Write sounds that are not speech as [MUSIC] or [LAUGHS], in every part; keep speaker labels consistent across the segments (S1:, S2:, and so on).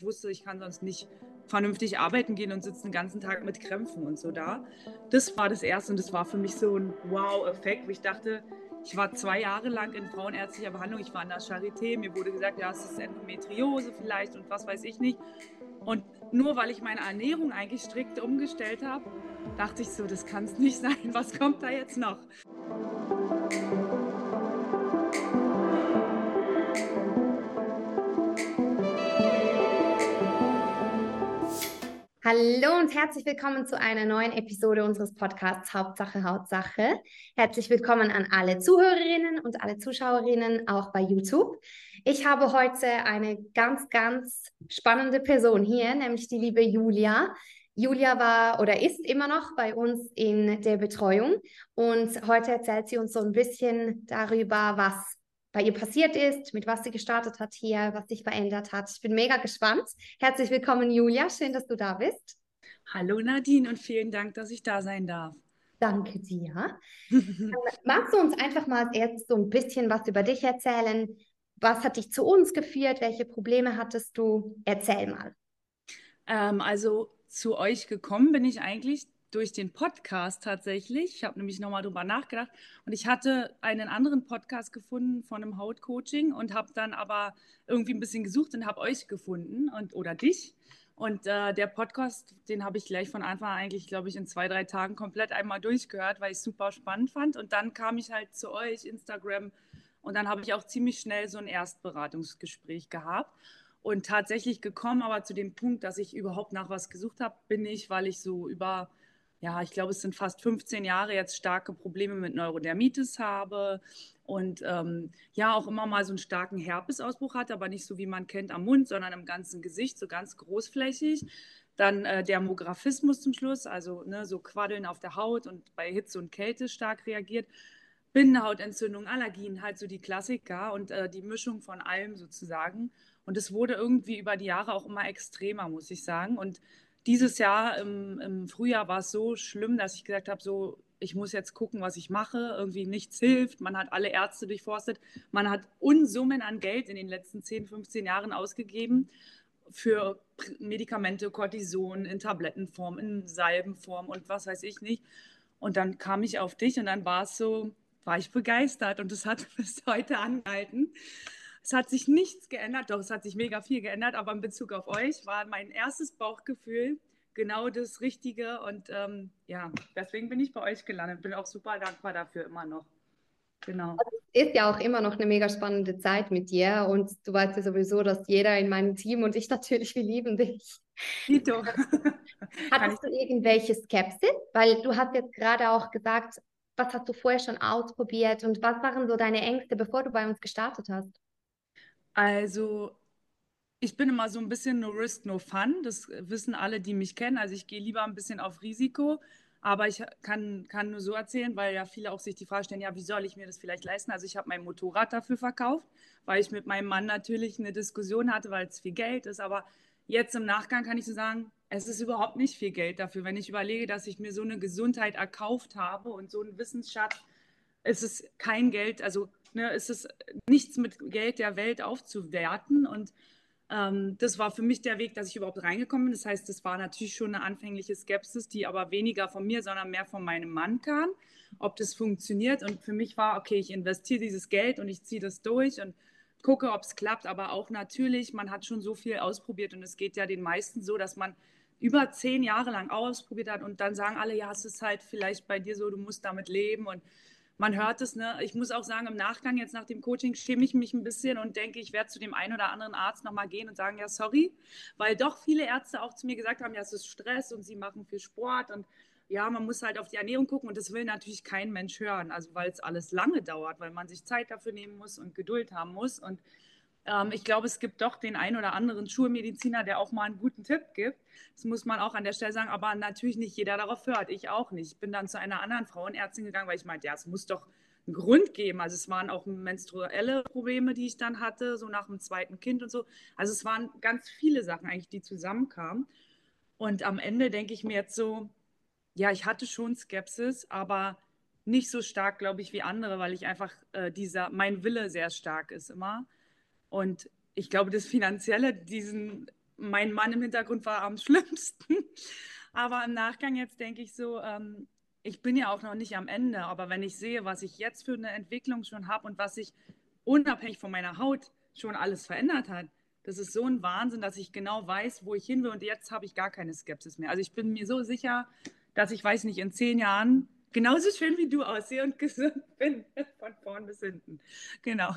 S1: Ich wusste, ich kann sonst nicht vernünftig arbeiten gehen und sitze den ganzen Tag mit Krämpfen und so da. Das war das Erste und das war für mich so ein Wow-Effekt, wo ich dachte, ich war zwei Jahre lang in frauenärztlicher Behandlung. Ich war in der Charité. Mir wurde gesagt, ja, es ist Endometriose vielleicht und was weiß ich nicht. Und nur weil ich meine Ernährung eigentlich strikt umgestellt habe, dachte ich so, das kann es nicht [LAUGHS] sein. Was kommt da jetzt noch?
S2: Hallo und herzlich willkommen zu einer neuen Episode unseres Podcasts Hauptsache Hautsache. Herzlich willkommen an alle Zuhörerinnen und alle Zuschauerinnen, auch bei YouTube. Ich habe heute eine ganz, ganz spannende Person hier, nämlich die liebe Julia. Julia war oder ist immer noch bei uns in der Betreuung und heute erzählt sie uns so ein bisschen darüber, was bei ihr passiert ist, mit was sie gestartet hat hier, was sich verändert hat. Ich bin mega gespannt. Herzlich willkommen, Julia. Schön, dass du da bist.
S1: Hallo Nadine und vielen Dank, dass ich da sein darf.
S2: Danke dir. [LAUGHS] Magst du uns einfach mal jetzt so ein bisschen was über dich erzählen? Was hat dich zu uns geführt? Welche Probleme hattest du? Erzähl mal.
S1: Ähm, also zu euch gekommen bin ich eigentlich durch den Podcast tatsächlich. Ich habe nämlich nochmal drüber nachgedacht und ich hatte einen anderen Podcast gefunden von einem Hautcoaching und habe dann aber irgendwie ein bisschen gesucht und habe euch gefunden und oder dich. Und äh, der Podcast, den habe ich gleich von Anfang an eigentlich, glaube ich, in zwei, drei Tagen komplett einmal durchgehört, weil ich es super spannend fand. Und dann kam ich halt zu euch, Instagram, und dann habe ich auch ziemlich schnell so ein Erstberatungsgespräch gehabt und tatsächlich gekommen, aber zu dem Punkt, dass ich überhaupt nach was gesucht habe, bin ich, weil ich so über ja, ich glaube, es sind fast 15 Jahre jetzt starke Probleme mit Neurodermitis habe und ähm, ja, auch immer mal so einen starken Herpesausbruch hatte, aber nicht so wie man kennt am Mund, sondern im ganzen Gesicht, so ganz großflächig. Dann äh, Dermographismus zum Schluss, also ne, so Quaddeln auf der Haut und bei Hitze und Kälte stark reagiert. Bindehautentzündung, Allergien, halt so die Klassiker und äh, die Mischung von allem sozusagen. Und es wurde irgendwie über die Jahre auch immer extremer, muss ich sagen. Und dieses Jahr im, im Frühjahr war es so schlimm, dass ich gesagt habe, so, ich muss jetzt gucken, was ich mache. Irgendwie nichts hilft. Man hat alle Ärzte durchforstet. Man hat Unsummen an Geld in den letzten 10, 15 Jahren ausgegeben für Medikamente, Cortison in Tablettenform, in Salbenform und was weiß ich nicht. Und dann kam ich auf dich und dann war es so, war ich begeistert und es hat [LAUGHS] bis heute angehalten. Es hat sich nichts geändert, doch es hat sich mega viel geändert, aber in Bezug auf euch war mein erstes Bauchgefühl genau das Richtige und ähm, ja, deswegen bin ich bei euch gelandet. Bin auch super dankbar dafür immer noch.
S2: Genau. Also es ist ja auch immer noch eine mega spannende Zeit mit dir und du weißt ja sowieso, dass jeder in meinem Team und ich natürlich, wir lieben dich. Dito. [LAUGHS] Hattest du irgendwelche Skepsis? Weil du hast jetzt gerade auch gesagt, was hast du vorher schon ausprobiert und was waren so deine Ängste, bevor du bei uns gestartet hast?
S1: Also, ich bin immer so ein bisschen no risk, no fun. Das wissen alle, die mich kennen. Also, ich gehe lieber ein bisschen auf Risiko. Aber ich kann, kann nur so erzählen, weil ja viele auch sich die Frage stellen, ja, wie soll ich mir das vielleicht leisten? Also ich habe mein Motorrad dafür verkauft, weil ich mit meinem Mann natürlich eine Diskussion hatte, weil es viel Geld ist. Aber jetzt im Nachgang kann ich so sagen, es ist überhaupt nicht viel Geld dafür. Wenn ich überlege, dass ich mir so eine Gesundheit erkauft habe und so einen Wissensschatz, ist es kein Geld, also Ne, es ist nichts mit Geld der Welt aufzuwerten. Und ähm, das war für mich der Weg, dass ich überhaupt reingekommen bin. Das heißt, das war natürlich schon eine anfängliche Skepsis, die aber weniger von mir, sondern mehr von meinem Mann kam, ob das funktioniert. Und für mich war, okay, ich investiere dieses Geld und ich ziehe das durch und gucke, ob es klappt. Aber auch natürlich, man hat schon so viel ausprobiert und es geht ja den meisten so, dass man über zehn Jahre lang ausprobiert hat und dann sagen alle, ja, es ist halt vielleicht bei dir so, du musst damit leben und man hört es, ne? Ich muss auch sagen, im Nachgang jetzt nach dem Coaching schäme ich mich ein bisschen und denke, ich werde zu dem einen oder anderen Arzt nochmal gehen und sagen, ja, sorry, weil doch viele Ärzte auch zu mir gesagt haben, ja, es ist Stress und sie machen viel Sport und ja, man muss halt auf die Ernährung gucken und das will natürlich kein Mensch hören, also weil es alles lange dauert, weil man sich Zeit dafür nehmen muss und Geduld haben muss und ähm, ich glaube, es gibt doch den einen oder anderen Schulmediziner, der auch mal einen guten Tipp gibt. Das muss man auch an der Stelle sagen, aber natürlich nicht jeder darauf hört. Ich auch nicht. Ich bin dann zu einer anderen Frauenärztin gegangen, weil ich meinte, ja, es muss doch einen Grund geben. Also es waren auch menstruelle Probleme, die ich dann hatte, so nach dem zweiten Kind und so. Also es waren ganz viele Sachen eigentlich, die zusammenkamen. Und am Ende denke ich mir jetzt so, ja, ich hatte schon Skepsis, aber nicht so stark, glaube ich, wie andere, weil ich einfach äh, dieser, mein Wille sehr stark ist immer. Und ich glaube, das Finanzielle, diesen mein Mann im Hintergrund war am [LAUGHS] schlimmsten. Aber im Nachgang jetzt denke ich so, ähm, ich bin ja auch noch nicht am Ende, aber wenn ich sehe, was ich jetzt für eine Entwicklung schon habe und was sich unabhängig von meiner Haut schon alles verändert hat, das ist so ein Wahnsinn, dass ich genau weiß, wo ich hin will und jetzt habe ich gar keine Skepsis mehr. Also ich bin mir so sicher, dass ich weiß nicht, in zehn Jahren genauso schön wie du aussehe und [LAUGHS] gesund bin, von vorn bis hinten. Genau.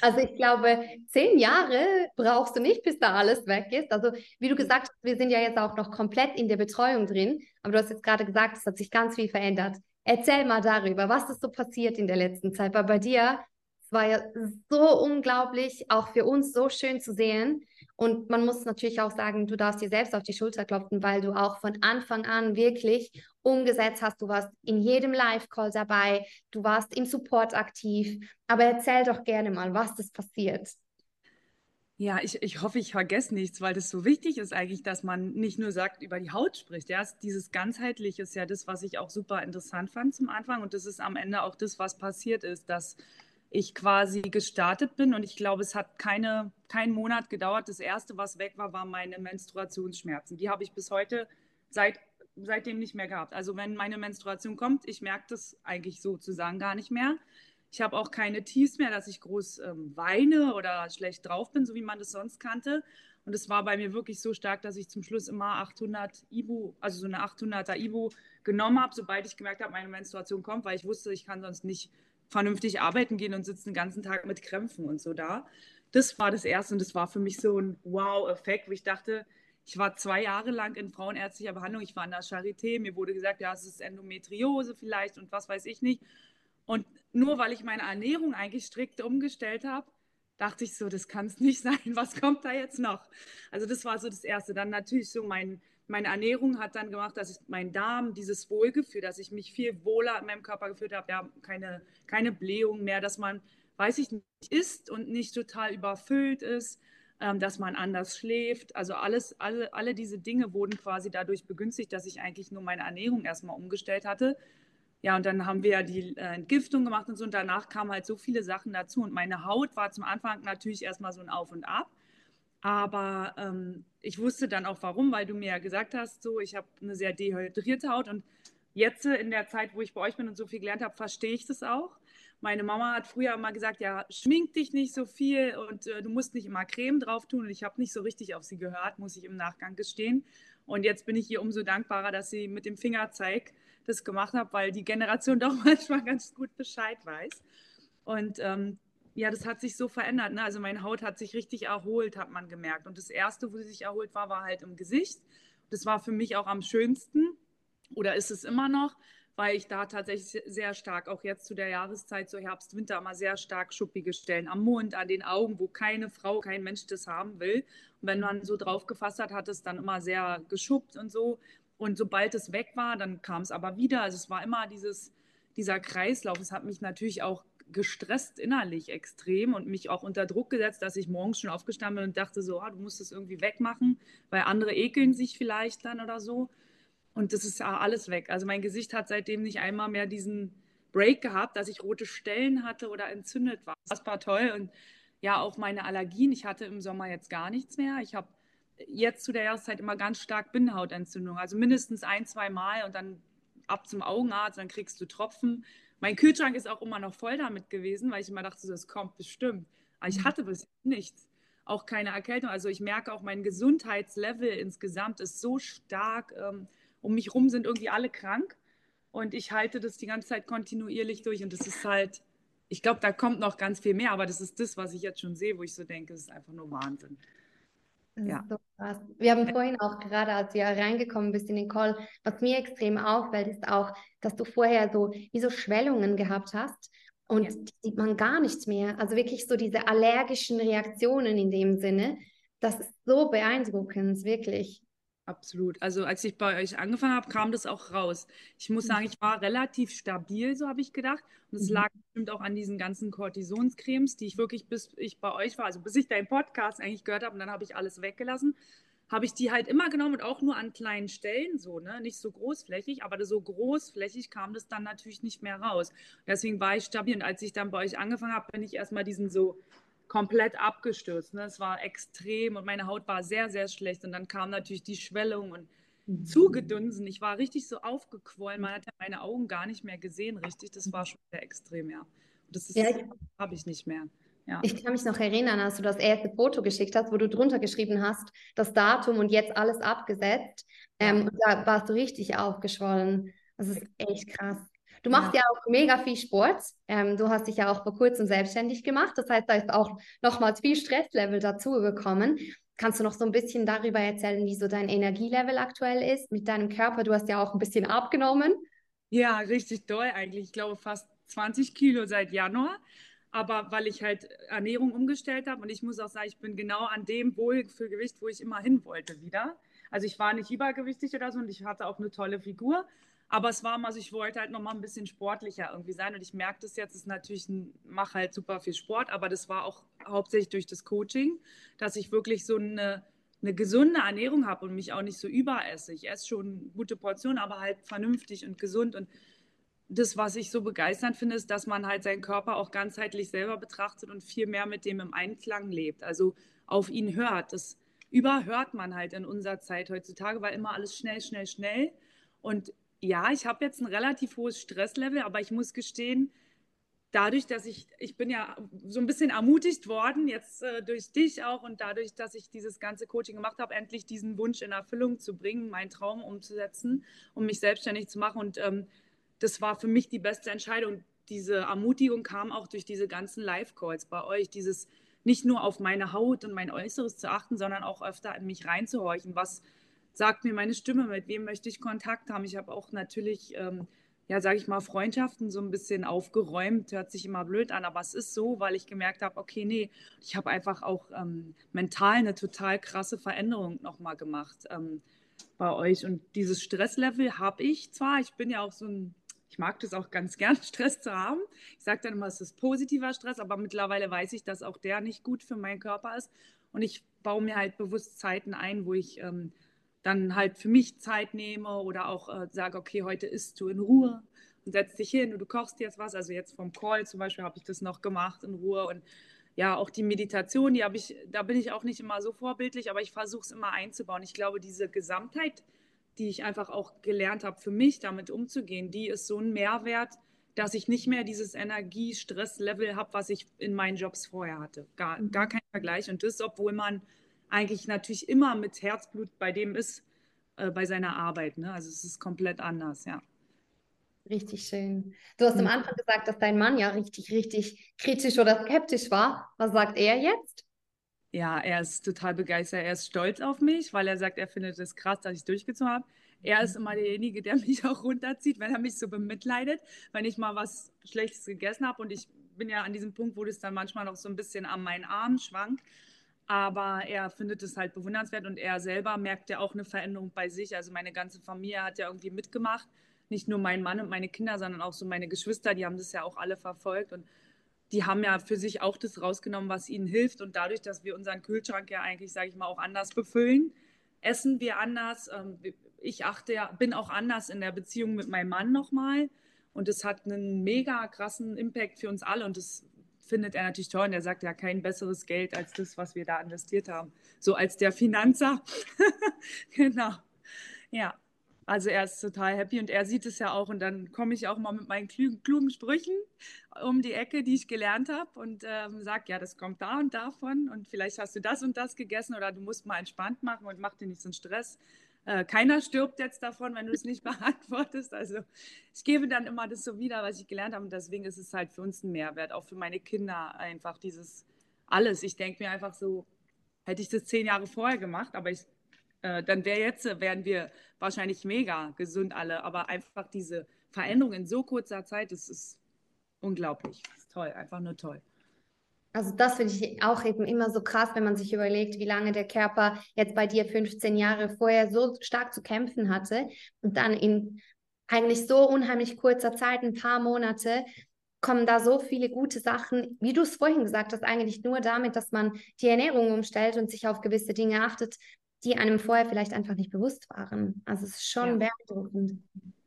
S2: Also ich glaube, zehn Jahre brauchst du nicht, bis da alles weg ist. Also wie du gesagt hast, wir sind ja jetzt auch noch komplett in der Betreuung drin, aber du hast jetzt gerade gesagt, es hat sich ganz viel verändert. Erzähl mal darüber, was ist so passiert in der letzten Zeit, weil bei dir es war ja so unglaublich, auch für uns so schön zu sehen. Und man muss natürlich auch sagen, du darfst dir selbst auf die Schulter klopfen, weil du auch von Anfang an wirklich umgesetzt hast. Du warst in jedem Live-Call dabei, du warst im Support aktiv. Aber erzähl doch gerne mal, was ist passiert.
S1: Ja, ich, ich hoffe, ich vergesse nichts, weil das so wichtig ist eigentlich, dass man nicht nur sagt, über die Haut spricht. Ja, dieses ganzheitliche ist ja das, was ich auch super interessant fand zum Anfang. Und das ist am Ende auch das, was passiert ist, dass ich quasi gestartet bin und ich glaube, es hat keine, keinen Monat gedauert. Das erste, was weg war, waren meine Menstruationsschmerzen. Die habe ich bis heute seit, seitdem nicht mehr gehabt. Also wenn meine Menstruation kommt, ich merke das eigentlich sozusagen gar nicht mehr. Ich habe auch keine Tiefs mehr, dass ich groß ähm, weine oder schlecht drauf bin, so wie man das sonst kannte. Und es war bei mir wirklich so stark, dass ich zum Schluss immer 800 Ibu, also so eine 800er Ibu genommen habe, sobald ich gemerkt habe, meine Menstruation kommt, weil ich wusste, ich kann sonst nicht vernünftig arbeiten gehen und sitzen den ganzen Tag mit Krämpfen und so da. Das war das Erste und das war für mich so ein Wow-Effekt, wo ich dachte, ich war zwei Jahre lang in frauenärztlicher Behandlung, ich war in der Charité, mir wurde gesagt, ja, es ist Endometriose vielleicht und was weiß ich nicht. Und nur weil ich meine Ernährung eigentlich strikt umgestellt habe, dachte ich so, das kann es nicht [LAUGHS] sein, was kommt da jetzt noch? Also das war so das Erste. Dann natürlich so mein meine Ernährung hat dann gemacht, dass ich mein Darm, dieses Wohlgefühl, dass ich mich viel wohler in meinem Körper gefühlt habe, ja, keine, keine Blähung mehr, dass man, weiß ich nicht, isst und nicht total überfüllt ist, ähm, dass man anders schläft. Also alles, alle, alle diese Dinge wurden quasi dadurch begünstigt, dass ich eigentlich nur meine Ernährung erstmal umgestellt hatte. Ja, und dann haben wir ja die äh, Entgiftung gemacht und so. Und danach kamen halt so viele Sachen dazu. Und meine Haut war zum Anfang natürlich erstmal so ein Auf und Ab. Aber ähm, ich wusste dann auch warum, weil du mir ja gesagt hast, so ich habe eine sehr dehydrierte Haut und jetzt in der Zeit, wo ich bei euch bin und so viel gelernt habe, verstehe ich das auch. Meine Mama hat früher immer gesagt, ja, schmink dich nicht so viel und äh, du musst nicht immer Creme drauf tun. Und ich habe nicht so richtig auf sie gehört, muss ich im Nachgang gestehen. Und jetzt bin ich ihr umso dankbarer, dass sie mit dem Fingerzeig das gemacht hat, weil die Generation [LAUGHS] doch manchmal ganz gut Bescheid weiß. Und ähm, ja, das hat sich so verändert. Ne? Also meine Haut hat sich richtig erholt, hat man gemerkt. Und das Erste, wo sie sich erholt war, war halt im Gesicht. Das war für mich auch am schönsten oder ist es immer noch, weil ich da tatsächlich sehr stark, auch jetzt zu der Jahreszeit, so Herbst, Winter, immer sehr stark schuppige Stellen am Mund, an den Augen, wo keine Frau, kein Mensch das haben will. Und wenn man so drauf gefasst hat, hat es dann immer sehr geschuppt und so. Und sobald es weg war, dann kam es aber wieder. Also es war immer dieses, dieser Kreislauf. Es hat mich natürlich auch gestresst innerlich extrem und mich auch unter Druck gesetzt, dass ich morgens schon aufgestanden bin und dachte so, ah, du musst es irgendwie wegmachen, weil andere ekeln sich vielleicht dann oder so. Und das ist ja alles weg. Also mein Gesicht hat seitdem nicht einmal mehr diesen Break gehabt, dass ich rote Stellen hatte oder entzündet war. Das war toll. Und ja, auch meine Allergien. Ich hatte im Sommer jetzt gar nichts mehr. Ich habe jetzt zu der Jahreszeit immer ganz stark Binnenhautentzündung. Also mindestens ein, zwei Mal und dann ab zum Augenarzt, dann kriegst du Tropfen. Mein Kühlschrank ist auch immer noch voll damit gewesen, weil ich immer dachte, das kommt bestimmt. Aber ich mhm. hatte bis nichts. Auch keine Erkältung. Also ich merke auch, mein Gesundheitslevel insgesamt ist so stark. Ähm, um mich rum sind irgendwie alle krank. Und ich halte das die ganze Zeit kontinuierlich durch. Und das ist halt, ich glaube, da kommt noch ganz viel mehr. Aber das ist das, was ich jetzt schon sehe, wo ich so denke, es ist einfach nur Wahnsinn.
S2: Ja. So wir haben vorhin auch gerade, als du ja reingekommen bist in den Call, was mir extrem auffällt, ist auch, dass du vorher so wie so Schwellungen gehabt hast und ja. die sieht man gar nicht mehr. Also wirklich so diese allergischen Reaktionen in dem Sinne. Das ist so beeindruckend, wirklich.
S1: Absolut. Also als ich bei euch angefangen habe, kam das auch raus. Ich muss sagen, ich war relativ stabil, so habe ich gedacht. Und es mhm. lag bestimmt auch an diesen ganzen Kortisonscremes, die ich wirklich bis ich bei euch war, also bis ich deinen Podcast eigentlich gehört habe und dann habe ich alles weggelassen, habe ich die halt immer genommen und auch nur an kleinen Stellen so, ne? Nicht so großflächig, aber so großflächig kam das dann natürlich nicht mehr raus. Deswegen war ich stabil und als ich dann bei euch angefangen habe, bin ich erstmal diesen so komplett abgestürzt. Ne? Es war extrem und meine Haut war sehr, sehr schlecht. Und dann kam natürlich die Schwellung und mhm. zugedunsen. Ich war richtig so aufgequollen. Man hat ja meine Augen gar nicht mehr gesehen, richtig. Das war schon sehr extrem, ja. Und das ja, habe ich nicht mehr. Ja.
S2: Ich kann mich noch erinnern, als du das erste Foto geschickt hast, wo du drunter geschrieben hast, das Datum und jetzt alles abgesetzt. Ähm, und da warst du richtig aufgeschwollen. Das ist echt krass. Du machst ja, ja auch mega viel Sport. Ähm, du hast dich ja auch vor kurzem selbstständig gemacht. Das heißt, da ist auch nochmals viel Stresslevel dazu gekommen. Kannst du noch so ein bisschen darüber erzählen, wie so dein Energielevel aktuell ist mit deinem Körper? Du hast ja auch ein bisschen abgenommen.
S1: Ja, richtig doll eigentlich. Ich glaube fast 20 Kilo seit Januar aber weil ich halt Ernährung umgestellt habe und ich muss auch sagen, ich bin genau an dem Wohlfühlgewicht, wo ich immer hin wollte wieder. Also ich war nicht übergewichtig oder so und ich hatte auch eine tolle Figur, aber es war mal, also ich wollte halt noch mal ein bisschen sportlicher irgendwie sein und ich merke das jetzt, ist natürlich, mache halt super viel Sport, aber das war auch hauptsächlich durch das Coaching, dass ich wirklich so eine, eine gesunde Ernährung habe und mich auch nicht so überesse. Ich esse schon gute Portionen, aber halt vernünftig und gesund und das, was ich so begeisternd finde, ist, dass man halt seinen Körper auch ganzheitlich selber betrachtet und viel mehr mit dem im Einklang lebt. Also auf ihn hört. Das überhört man halt in unserer Zeit heutzutage, weil immer alles schnell, schnell, schnell. Und ja, ich habe jetzt ein relativ hohes Stresslevel, aber ich muss gestehen, dadurch, dass ich, ich bin ja so ein bisschen ermutigt worden, jetzt äh, durch dich auch und dadurch, dass ich dieses ganze Coaching gemacht habe, endlich diesen Wunsch in Erfüllung zu bringen, meinen Traum umzusetzen, um mich selbstständig zu machen. Und ähm, das war für mich die beste Entscheidung. Diese Ermutigung kam auch durch diese ganzen Live-Calls bei euch, dieses nicht nur auf meine Haut und mein Äußeres zu achten, sondern auch öfter in mich reinzuhorchen. Was sagt mir meine Stimme? Mit wem möchte ich Kontakt haben? Ich habe auch natürlich, ähm, ja, sage ich mal, Freundschaften so ein bisschen aufgeräumt. Hört sich immer blöd an, aber es ist so, weil ich gemerkt habe, okay, nee, ich habe einfach auch ähm, mental eine total krasse Veränderung nochmal gemacht ähm, bei euch. Und dieses Stresslevel habe ich zwar, ich bin ja auch so ein ich mag das auch ganz gern, [LAUGHS] Stress zu haben. Ich sage dann immer, es ist positiver Stress, aber mittlerweile weiß ich, dass auch der nicht gut für meinen Körper ist. Und ich baue mir halt bewusst Zeiten ein, wo ich ähm, dann halt für mich Zeit nehme oder auch äh, sage, okay, heute isst du in Ruhe und setzt dich hin und du kochst jetzt was. Also jetzt vom Call zum Beispiel habe ich das noch gemacht in Ruhe und ja, auch die Meditation, die habe ich, da bin ich auch nicht immer so vorbildlich, aber ich versuche es immer einzubauen. Ich glaube, diese Gesamtheit, die ich einfach auch gelernt habe, für mich damit umzugehen, die ist so ein Mehrwert, dass ich nicht mehr dieses Energie-Stress-Level habe, was ich in meinen Jobs vorher hatte. Gar, mhm. gar kein Vergleich. Und das, obwohl man eigentlich natürlich immer mit Herzblut bei dem ist, äh, bei seiner Arbeit. Ne? Also es ist komplett anders, ja.
S2: Richtig schön. Du hast am Anfang gesagt, dass dein Mann ja richtig, richtig kritisch oder skeptisch war. Was sagt er jetzt?
S1: Ja, er ist total begeistert. Er ist stolz auf mich, weil er sagt, er findet es krass, dass ich durchgezogen habe. Er ist immer derjenige, der [LAUGHS] mich auch runterzieht, wenn er mich so bemitleidet, wenn ich mal was Schlechtes gegessen habe. Und ich bin ja an diesem Punkt, wo das dann manchmal noch so ein bisschen an meinen Arm schwankt. Aber er findet es halt bewundernswert und er selber merkt ja auch eine Veränderung bei sich. Also meine ganze Familie hat ja irgendwie mitgemacht. Nicht nur mein Mann und meine Kinder, sondern auch so meine Geschwister, die haben das ja auch alle verfolgt. Und die haben ja für sich auch das rausgenommen, was ihnen hilft. Und dadurch, dass wir unseren Kühlschrank ja eigentlich, sage ich mal, auch anders befüllen, essen wir anders. Ähm, ich achte ja, bin auch anders in der Beziehung mit meinem Mann nochmal. Und es hat einen mega krassen Impact für uns alle. Und das findet er natürlich toll. Und er sagt ja kein besseres Geld als das, was wir da investiert haben. So als der Finanzer. [LAUGHS] genau. Ja. Also er ist total happy und er sieht es ja auch und dann komme ich auch mal mit meinen klugen, klugen Sprüchen um die Ecke, die ich gelernt habe und ähm, sage, ja, das kommt da und davon und vielleicht hast du das und das gegessen oder du musst mal entspannt machen und mach dir nicht so einen Stress. Äh, keiner stirbt jetzt davon, wenn du es nicht [LAUGHS] beantwortest. Also ich gebe dann immer das so wieder, was ich gelernt habe und deswegen ist es halt für uns ein Mehrwert, auch für meine Kinder einfach dieses alles. Ich denke mir einfach so, hätte ich das zehn Jahre vorher gemacht, aber ich äh, dann wäre jetzt, wären wir wahrscheinlich mega gesund alle. Aber einfach diese Veränderung in so kurzer Zeit, das ist unglaublich. Das ist toll, einfach nur toll.
S2: Also das finde ich auch eben immer so krass, wenn man sich überlegt, wie lange der Körper jetzt bei dir 15 Jahre vorher so stark zu kämpfen hatte und dann in eigentlich so unheimlich kurzer Zeit, ein paar Monate, kommen da so viele gute Sachen, wie du es vorhin gesagt hast, eigentlich nur damit, dass man die Ernährung umstellt und sich auf gewisse Dinge achtet, die einem vorher vielleicht einfach nicht bewusst waren. Also es ist schon ja. beeindruckend.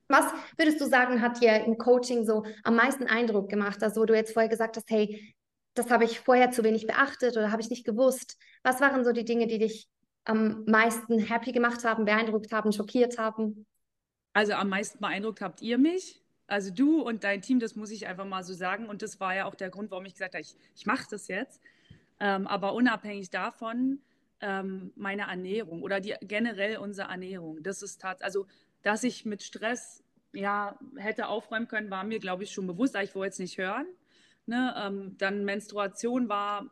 S2: Was würdest du sagen, hat dir im Coaching so am meisten Eindruck gemacht? Also, wo du jetzt vorher gesagt hast, hey, das habe ich vorher zu wenig beachtet oder habe ich nicht gewusst? Was waren so die Dinge, die dich am meisten happy gemacht haben, beeindruckt haben, schockiert haben?
S1: Also am meisten beeindruckt habt ihr mich. Also du und dein Team, das muss ich einfach mal so sagen. Und das war ja auch der Grund, warum ich gesagt habe, ich, ich mache das jetzt. Ähm, aber unabhängig davon, ähm, meine Ernährung oder die, generell unsere Ernährung, das ist tatsächlich, also dass ich mit Stress ja hätte aufräumen können, war mir, glaube ich, schon bewusst, aber ich wollte es nicht hören. Ne? Ähm, dann Menstruation war,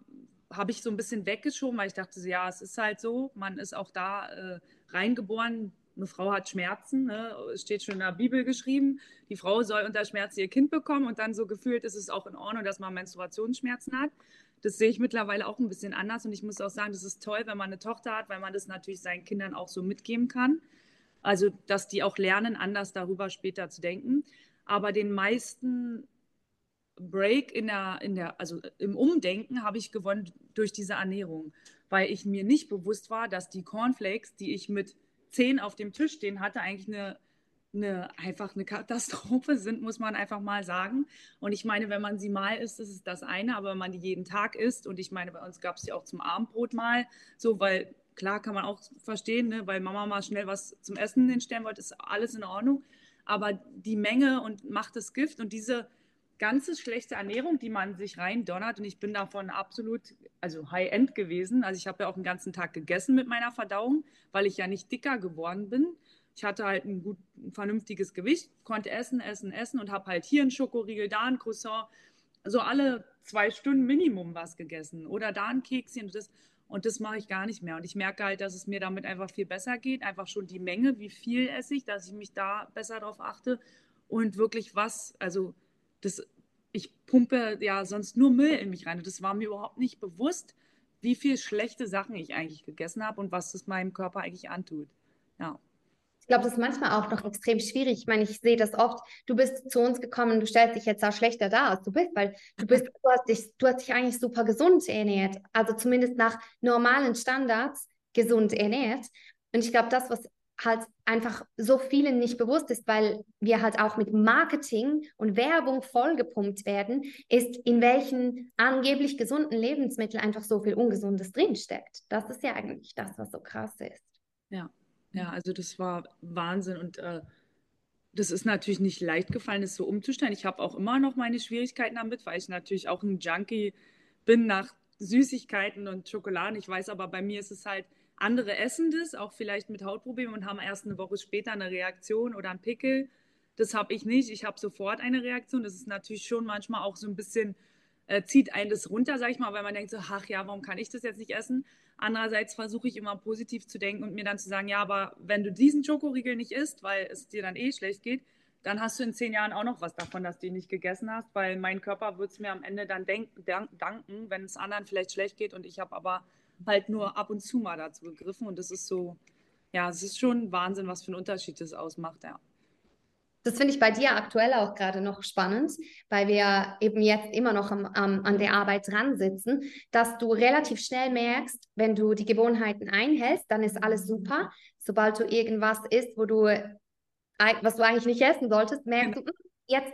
S1: habe ich so ein bisschen weggeschoben, weil ich dachte, ja, es ist halt so, man ist auch da äh, reingeboren, eine Frau hat Schmerzen, ne? steht schon in der Bibel geschrieben, die Frau soll unter Schmerzen ihr Kind bekommen und dann so gefühlt ist es auch in Ordnung, dass man Menstruationsschmerzen hat. Das sehe ich mittlerweile auch ein bisschen anders und ich muss auch sagen, das ist toll, wenn man eine Tochter hat, weil man das natürlich seinen Kindern auch so mitgeben kann. Also, dass die auch lernen, anders darüber später zu denken. Aber den meisten Break in der, in der, also im Umdenken habe ich gewonnen durch diese Ernährung, weil ich mir nicht bewusst war, dass die Cornflakes, die ich mit zehn auf dem Tisch stehen hatte, eigentlich eine, eine, einfach eine Katastrophe [LAUGHS] sind, muss man einfach mal sagen. Und ich meine, wenn man sie mal isst, ist es das eine, aber wenn man die jeden Tag isst, und ich meine, bei uns gab es sie auch zum Abendbrot mal, so, weil klar kann man auch verstehen, ne, weil Mama mal schnell was zum Essen hinstellen wollte, ist alles in Ordnung. Aber die Menge und macht das Gift und diese ganze schlechte Ernährung, die man sich rein donnert, und ich bin davon absolut, also High-End gewesen. Also ich habe ja auch den ganzen Tag gegessen mit meiner Verdauung, weil ich ja nicht dicker geworden bin. Ich hatte halt ein gut, ein vernünftiges Gewicht, konnte essen, essen, essen und habe halt hier einen Schokoriegel, da ein Croissant, so alle zwei Stunden Minimum was gegessen oder da ein Kekschen und das. Und das mache ich gar nicht mehr. Und ich merke halt, dass es mir damit einfach viel besser geht. Einfach schon die Menge, wie viel esse ich, dass ich mich da besser darauf achte. Und wirklich was, also das, ich pumpe ja sonst nur Müll in mich rein. Und das war mir überhaupt nicht bewusst, wie viel schlechte Sachen ich eigentlich gegessen habe und was das meinem Körper eigentlich antut. Ja.
S2: Ich glaube, das ist manchmal auch noch extrem schwierig. Ich meine, ich sehe das oft. Du bist zu uns gekommen, du stellst dich jetzt auch schlechter dar, als du bist, weil du bist, [LAUGHS] du hast dich, du hast dich eigentlich super gesund ernährt. Also zumindest nach normalen Standards gesund ernährt. Und ich glaube, das, was halt einfach so vielen nicht bewusst ist, weil wir halt auch mit Marketing und Werbung vollgepumpt werden, ist, in welchen angeblich gesunden Lebensmitteln einfach so viel Ungesundes drinsteckt. Das ist ja eigentlich das, was so krass ist.
S1: Ja, ja, also das war Wahnsinn und äh, das ist natürlich nicht leicht gefallen, das so umzustellen. Ich habe auch immer noch meine Schwierigkeiten damit, weil ich natürlich auch ein Junkie bin nach Süßigkeiten und Schokoladen. Ich weiß aber, bei mir ist es halt, andere essen das, auch vielleicht mit Hautproblemen und haben erst eine Woche später eine Reaktion oder einen Pickel. Das habe ich nicht. Ich habe sofort eine Reaktion. Das ist natürlich schon manchmal auch so ein bisschen, äh, zieht einen das runter, sag ich mal, weil man denkt so, ach ja, warum kann ich das jetzt nicht essen? Andererseits versuche ich immer positiv zu denken und mir dann zu sagen, ja, aber wenn du diesen Schokoriegel nicht isst, weil es dir dann eh schlecht geht, dann hast du in zehn Jahren auch noch was davon, dass du ihn nicht gegessen hast, weil mein Körper wird es mir am Ende dann denk, danken, wenn es anderen vielleicht schlecht geht und ich habe aber halt nur ab und zu mal dazu gegriffen. Und das ist so, ja, es ist schon Wahnsinn, was für einen Unterschied das ausmacht, ja.
S2: Das finde ich bei dir aktuell auch gerade noch spannend, weil wir eben jetzt immer noch am, am, an der Arbeit dran sitzen, dass du relativ schnell merkst, wenn du die Gewohnheiten einhältst, dann ist alles super. Sobald du irgendwas isst, wo du, was du eigentlich nicht essen solltest, merkst du, hm, jetzt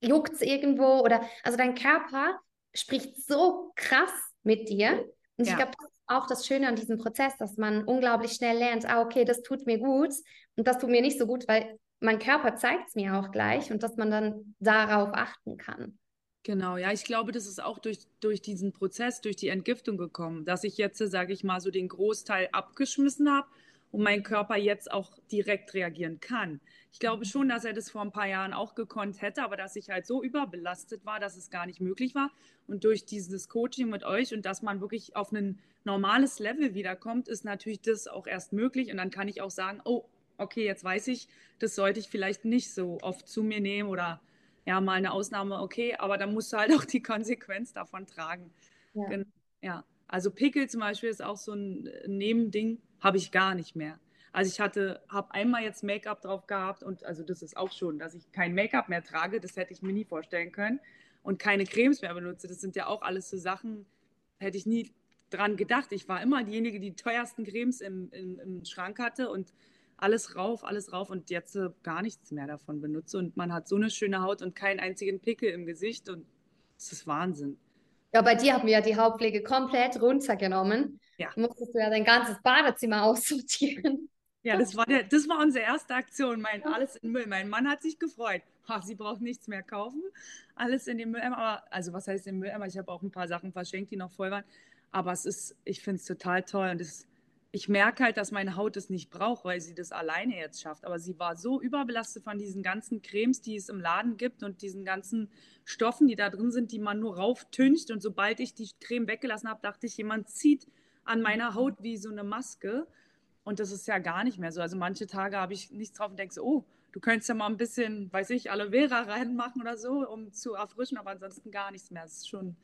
S2: juckt es irgendwo oder, also dein Körper spricht so krass mit dir und ja. ich glaube, das ist auch das Schöne an diesem Prozess, dass man unglaublich schnell lernt, ah, okay, das tut mir gut und das tut mir nicht so gut, weil mein Körper zeigt es mir auch gleich und dass man dann darauf achten kann.
S1: Genau, ja, ich glaube, das ist auch durch, durch diesen Prozess, durch die Entgiftung gekommen, dass ich jetzt, sage ich mal, so den Großteil abgeschmissen habe und mein Körper jetzt auch direkt reagieren kann. Ich glaube mhm. schon, dass er das vor ein paar Jahren auch gekonnt hätte, aber dass ich halt so überbelastet war, dass es gar nicht möglich war. Und durch dieses Coaching mit euch und dass man wirklich auf ein normales Level wiederkommt, ist natürlich das auch erst möglich. Und dann kann ich auch sagen, oh, okay, jetzt weiß ich, das sollte ich vielleicht nicht so oft zu mir nehmen oder ja, mal eine Ausnahme, okay, aber dann musst du halt [LAUGHS] auch die Konsequenz davon tragen. Ja. ja. Also Pickel zum Beispiel ist auch so ein Nebending, habe ich gar nicht mehr. Also ich hatte, habe einmal jetzt Make-up drauf gehabt und also das ist auch schon, dass ich kein Make-up mehr trage, das hätte ich mir nie vorstellen können und keine Cremes mehr benutze. Das sind ja auch alles so Sachen, hätte ich nie dran gedacht. Ich war immer diejenige, die die teuersten Cremes im, im, im Schrank hatte und alles rauf, alles rauf und jetzt gar nichts mehr davon benutze und man hat so eine schöne Haut und keinen einzigen Pickel im Gesicht und das ist Wahnsinn.
S2: Ja, bei dir haben wir ja die Hauptpflege komplett runtergenommen. Ja. Musstest du ja dein ganzes Badezimmer [LAUGHS] aussortieren.
S1: Ja, das war, der, das war unsere erste Aktion. Mein alles in Müll. Mein Mann hat sich gefreut. Ach, sie braucht nichts mehr kaufen. Alles in den Mülleimer. Aber, also was heißt im Mülleimer? Ich habe auch ein paar Sachen verschenkt, die noch voll waren. Aber es ist, ich finde es total toll. Und es, ich merke halt, dass meine Haut es nicht braucht, weil sie das alleine jetzt schafft. Aber sie war so überbelastet von diesen ganzen Cremes, die es im Laden gibt und diesen ganzen Stoffen, die da drin sind, die man nur rauftüncht. Und sobald ich die Creme weggelassen habe, dachte ich, jemand zieht an meiner Haut wie so eine Maske. Und das ist ja gar nicht mehr so. Also manche Tage habe ich nichts drauf und denke so, oh, du könntest ja mal ein bisschen, weiß ich, Aloe Vera reinmachen oder so, um zu erfrischen, aber ansonsten gar nichts mehr. Das ist schon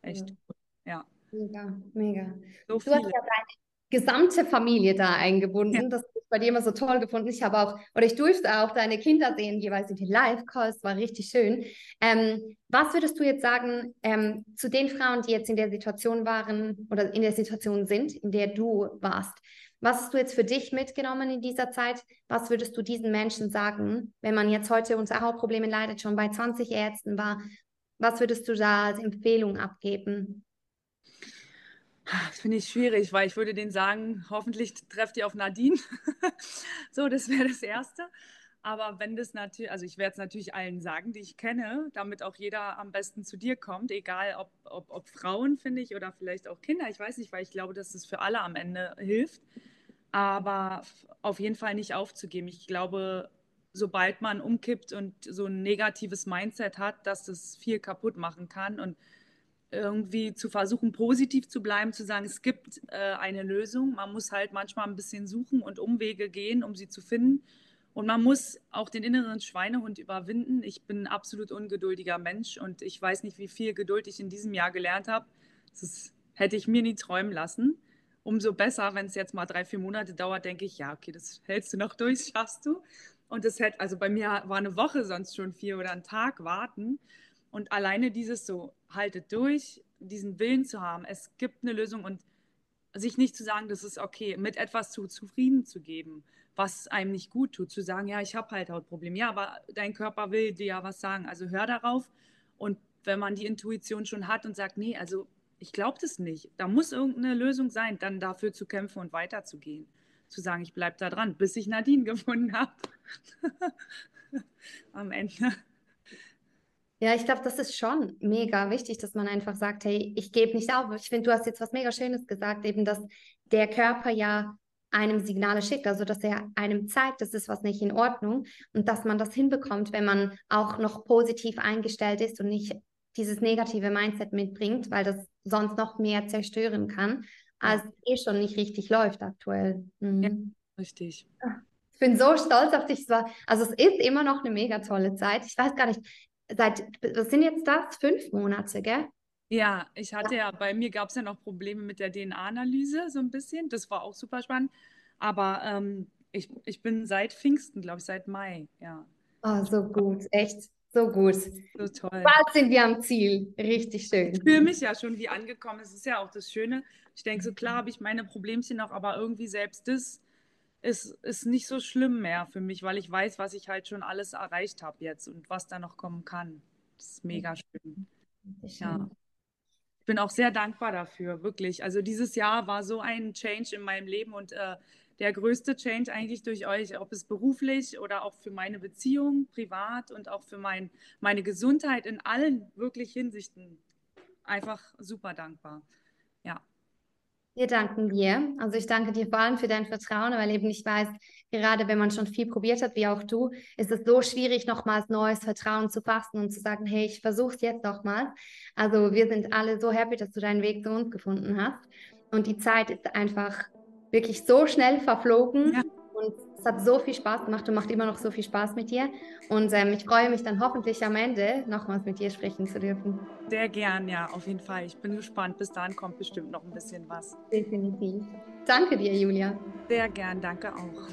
S1: echt ja. gut. Ja.
S2: Mega, mega. So du hast ja deine gesamte Familie da eingebunden. Ja. Das ist bei dir immer so toll gefunden. Ich habe auch, oder ich durfte auch deine Kinder sehen, jeweils in den Live-Calls, war richtig schön. Ähm, was würdest du jetzt sagen ähm, zu den Frauen, die jetzt in der Situation waren oder in der Situation sind, in der du warst? Was hast du jetzt für dich mitgenommen in dieser Zeit? Was würdest du diesen Menschen sagen, wenn man jetzt heute unter Hautproblemen leidet, schon bei 20 Ärzten war? Was würdest du da als Empfehlung abgeben?
S1: Das finde ich schwierig, weil ich würde denen sagen, hoffentlich trefft ihr auf Nadine. [LAUGHS] so, das wäre das Erste. Aber wenn das natürlich, also ich werde es natürlich allen sagen, die ich kenne, damit auch jeder am besten zu dir kommt, egal ob, ob, ob Frauen, finde ich, oder vielleicht auch Kinder. Ich weiß nicht, weil ich glaube, dass es für alle am Ende hilft. Aber auf jeden Fall nicht aufzugeben. Ich glaube, sobald man umkippt und so ein negatives Mindset hat, dass das viel kaputt machen kann und irgendwie zu versuchen, positiv zu bleiben, zu sagen, es gibt äh, eine Lösung. Man muss halt manchmal ein bisschen suchen und Umwege gehen, um sie zu finden. Und man muss auch den inneren Schweinehund überwinden. Ich bin ein absolut ungeduldiger Mensch und ich weiß nicht, wie viel Geduld ich in diesem Jahr gelernt habe. Das hätte ich mir nie träumen lassen. Umso besser, wenn es jetzt mal drei, vier Monate dauert, denke ich, ja, okay, das hältst du noch durch, schaffst du. Und das hätte, also bei mir war eine Woche sonst schon vier oder ein Tag warten. Und alleine dieses so, haltet durch, diesen Willen zu haben, es gibt eine Lösung und sich nicht zu sagen, das ist okay, mit etwas zu zufrieden zu geben was einem nicht gut tut, zu sagen, ja, ich habe halt Hautprobleme. Ja, aber dein Körper will dir ja was sagen. Also hör darauf. Und wenn man die Intuition schon hat und sagt, nee, also ich glaube das nicht, da muss irgendeine Lösung sein, dann dafür zu kämpfen und weiterzugehen. Zu sagen, ich bleibe da dran, bis ich Nadine [LAUGHS] gefunden habe. [LAUGHS] Am Ende.
S2: Ja, ich glaube, das ist schon mega wichtig, dass man einfach sagt, hey, ich gebe nicht auf. Ich finde, du hast jetzt was mega Schönes gesagt, eben, dass der Körper ja einem Signale schickt, also dass er einem zeigt, das ist was nicht in Ordnung und dass man das hinbekommt, wenn man auch noch positiv eingestellt ist und nicht dieses negative Mindset mitbringt, weil das sonst noch mehr zerstören kann, als eh schon nicht richtig läuft aktuell.
S1: Mhm. Ja, richtig.
S2: Ich bin so stolz auf dich. Also es ist immer noch eine mega tolle Zeit. Ich weiß gar nicht, seit, was sind jetzt das? Fünf Monate, gell?
S1: Ja, ich hatte ja, bei mir gab es ja noch Probleme mit der DNA-Analyse, so ein bisschen. Das war auch super spannend. Aber ähm, ich, ich bin seit Pfingsten, glaube ich, seit Mai, ja.
S2: Oh, so gut, echt. So gut.
S1: So toll.
S2: Bald sind wir am Ziel. Richtig schön.
S1: Ich fühle mich ja schon wie angekommen. Es ist ja auch das Schöne. Ich denke, so klar habe ich meine Problemchen noch, aber irgendwie selbst das ist, ist nicht so schlimm mehr für mich, weil ich weiß, was ich halt schon alles erreicht habe jetzt und was da noch kommen kann. Das ist mega schön. Ja bin auch sehr dankbar dafür, wirklich. Also dieses Jahr war so ein Change in meinem Leben und äh, der größte Change eigentlich durch euch, ob es beruflich oder auch für meine Beziehung, privat und auch für mein, meine Gesundheit in allen wirklich Hinsichten. Einfach super dankbar. Ja.
S2: Wir danken dir. Also ich danke dir vor allem für dein Vertrauen, weil eben ich weiß, gerade wenn man schon viel probiert hat, wie auch du, ist es so schwierig, nochmals neues Vertrauen zu fassen und zu sagen, hey, ich versuche es jetzt nochmals. Also wir sind alle so happy, dass du deinen Weg zu uns gefunden hast. Und die Zeit ist einfach wirklich so schnell verflogen. Ja. Und es hat so viel Spaß gemacht und macht immer noch so viel Spaß mit dir. Und ähm, ich freue mich dann hoffentlich am Ende nochmals mit dir sprechen zu dürfen.
S1: Sehr gern, ja, auf jeden Fall. Ich bin gespannt. Bis dahin kommt bestimmt noch ein bisschen was.
S2: Definitiv. Danke dir, Julia.
S1: Sehr gern, danke auch.